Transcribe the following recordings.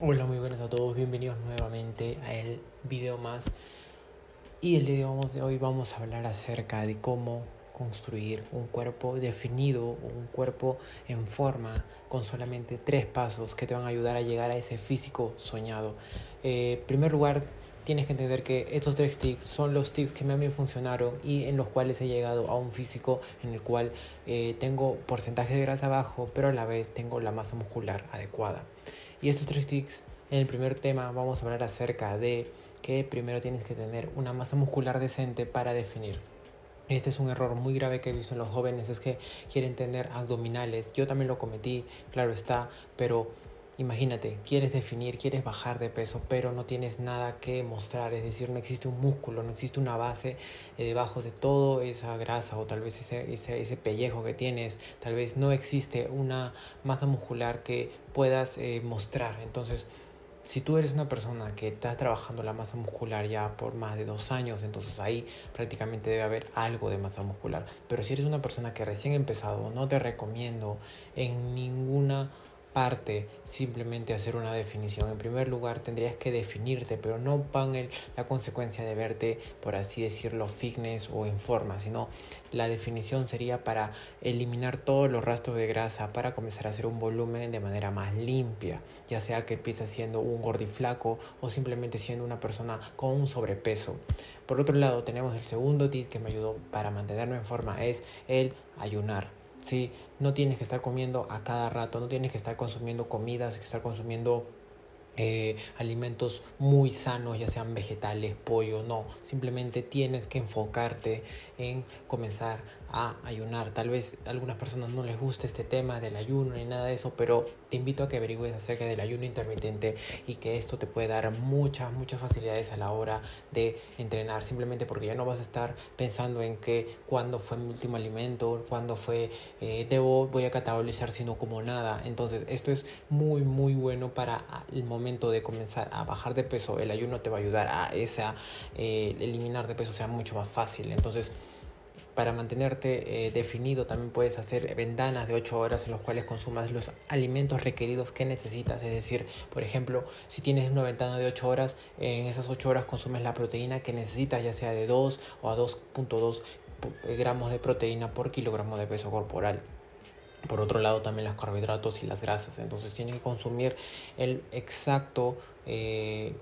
Hola, muy buenas a todos, bienvenidos nuevamente a el video más. Y el día de hoy vamos a hablar acerca de cómo construir un cuerpo definido, un cuerpo en forma, con solamente tres pasos que te van a ayudar a llegar a ese físico soñado. Eh, en primer lugar, tienes que entender que estos tres tips son los tips que me funcionaron y en los cuales he llegado a un físico en el cual eh, tengo porcentaje de grasa bajo, pero a la vez tengo la masa muscular adecuada. Y estos tres tips, en el primer tema vamos a hablar acerca de que primero tienes que tener una masa muscular decente para definir. Este es un error muy grave que he visto en los jóvenes, es que quieren tener abdominales. Yo también lo cometí, claro está, pero Imagínate, quieres definir, quieres bajar de peso, pero no tienes nada que mostrar, es decir, no existe un músculo, no existe una base eh, debajo de todo esa grasa o tal vez ese, ese, ese, pellejo que tienes, tal vez no existe una masa muscular que puedas eh, mostrar. Entonces, si tú eres una persona que estás trabajando la masa muscular ya por más de dos años, entonces ahí prácticamente debe haber algo de masa muscular. Pero si eres una persona que recién empezado, no te recomiendo en ninguna simplemente hacer una definición. En primer lugar, tendrías que definirte, pero no van la consecuencia de verte, por así decirlo, fitness o en forma, sino la definición sería para eliminar todos los rastros de grasa, para comenzar a hacer un volumen de manera más limpia, ya sea que empieces siendo un gordiflaco o simplemente siendo una persona con un sobrepeso. Por otro lado, tenemos el segundo tip que me ayudó para mantenerme en forma, es el ayunar. No tienes que estar comiendo a cada rato, no tienes que estar consumiendo comidas, que estar consumiendo eh, alimentos muy sanos, ya sean vegetales, pollo, no, simplemente tienes que enfocarte en comenzar a ayunar. Tal vez a algunas personas no les guste este tema del ayuno ni nada de eso, pero te invito a que averigües acerca del ayuno intermitente y que esto te puede dar muchas, muchas facilidades a la hora de entrenar, simplemente porque ya no vas a estar pensando en que cuándo fue mi último alimento, cuándo fue, eh, debo, voy a catabolizar sino como nada. Entonces esto es muy, muy bueno para el momento de comenzar a bajar de peso. El ayuno te va a ayudar a esa, eh, eliminar de peso sea mucho más fácil. Entonces, para mantenerte eh, definido también puedes hacer ventanas de 8 horas en las cuales consumas los alimentos requeridos que necesitas. Es decir, por ejemplo, si tienes una ventana de 8 horas, en esas 8 horas consumes la proteína que necesitas, ya sea de 2 o a 2.2 gramos de proteína por kilogramo de peso corporal. Por otro lado, también los carbohidratos y las grasas. Entonces tienes que consumir el exacto eh,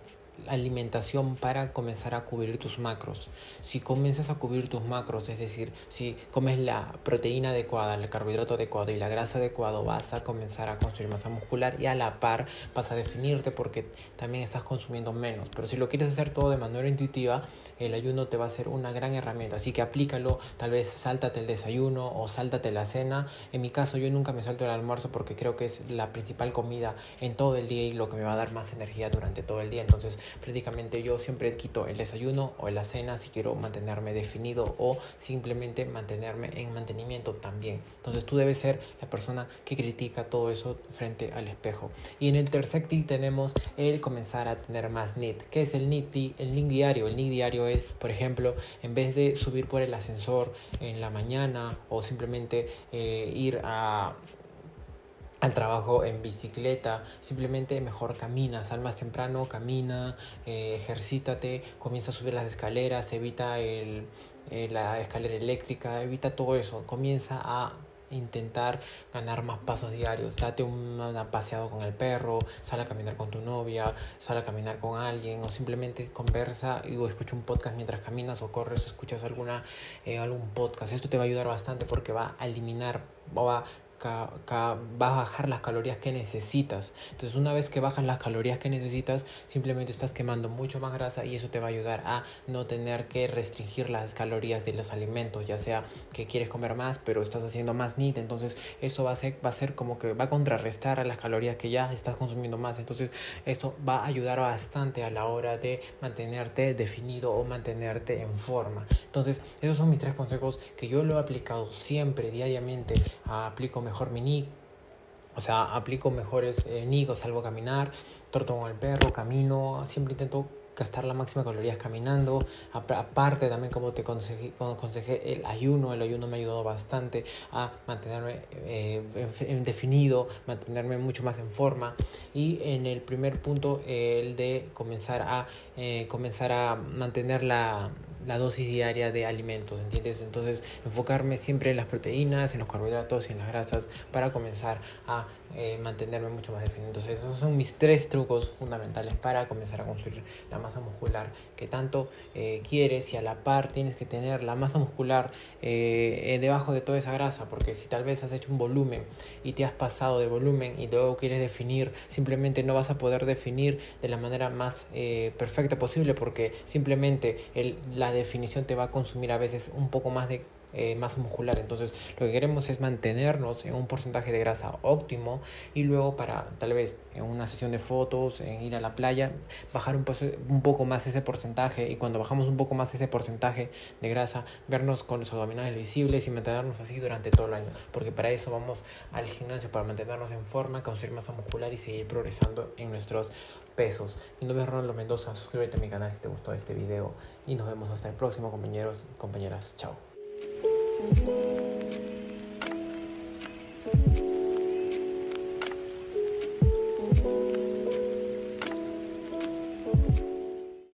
alimentación para comenzar a cubrir tus macros. Si comienzas a cubrir tus macros, es decir, si comes la proteína adecuada, el carbohidrato adecuado y la grasa adecuada, vas a comenzar a construir masa muscular y a la par vas a definirte porque también estás consumiendo menos. Pero si lo quieres hacer todo de manera intuitiva, el ayuno te va a ser una gran herramienta. Así que aplícalo, tal vez sáltate el desayuno o sáltate la cena. En mi caso, yo nunca me salto el almuerzo porque creo que es la principal comida en todo el día y lo que me va a dar más energía durante todo el día. Entonces, prácticamente yo siempre quito el desayuno o la cena si quiero mantenerme definido o simplemente mantenerme en mantenimiento también. Entonces tú debes ser la persona que critica todo eso frente al espejo. Y en el tercer tenemos el comenzar a tener más NIT. ¿Qué es el NIT? El link diario. El link diario es, por ejemplo, en vez de subir por el ascensor en la mañana o simplemente eh, ir a al trabajo en bicicleta, simplemente mejor camina, sal más temprano, camina, eh, ejercítate, comienza a subir las escaleras, evita el, eh, la escalera eléctrica, evita todo eso, comienza a intentar ganar más pasos diarios. Date un paseado con el perro, sal a caminar con tu novia, sal a caminar con alguien o simplemente conversa y, o escucha un podcast mientras caminas o corres o escuchas alguna, eh, algún podcast. Esto te va a ayudar bastante porque va a eliminar o va va a bajar las calorías que necesitas. Entonces una vez que bajan las calorías que necesitas, simplemente estás quemando mucho más grasa y eso te va a ayudar a no tener que restringir las calorías de los alimentos, ya sea que quieres comer más pero estás haciendo más NIT, entonces eso va a ser, va a ser como que va a contrarrestar a las calorías que ya estás consumiendo más. Entonces esto va a ayudar bastante a la hora de mantenerte definido o mantenerte en forma. Entonces esos son mis tres consejos que yo lo he aplicado siempre, diariamente, aplico mejor mi nick. O sea, aplico mejores eh, nick o salgo a caminar, torto con el perro, camino, siempre intento gastar la máxima calorías caminando. Aparte también como te aconsejé, el ayuno, el ayuno me ayudado bastante a mantenerme eh, definido, mantenerme mucho más en forma. Y en el primer punto, el de comenzar a, eh, comenzar a mantener la la dosis diaria de alimentos, ¿entiendes? Entonces enfocarme siempre en las proteínas, en los carbohidratos y en las grasas para comenzar a eh, mantenerme mucho más definido. Entonces esos son mis tres trucos fundamentales para comenzar a construir la masa muscular que tanto eh, quieres y a la par tienes que tener la masa muscular eh, debajo de toda esa grasa porque si tal vez has hecho un volumen y te has pasado de volumen y luego quieres definir, simplemente no vas a poder definir de la manera más perfecta posible porque simplemente la definición te va a consumir a veces un poco más de eh, masa muscular. Entonces lo que queremos es mantenernos en un porcentaje de grasa óptimo y luego para tal vez en una sesión de fotos, en ir a la playa, bajar un, un poco más ese porcentaje y cuando bajamos un poco más ese porcentaje de grasa, vernos con los abdominales visibles y mantenernos así durante todo el año. Porque para eso vamos al gimnasio, para mantenernos en forma, conseguir masa muscular y seguir progresando en nuestros pesos. Mi nombre es Ronaldo Mendoza, suscríbete a mi canal si te gustó este video y nos vemos hasta el próximo compañeros y compañeras. Chao. thank you.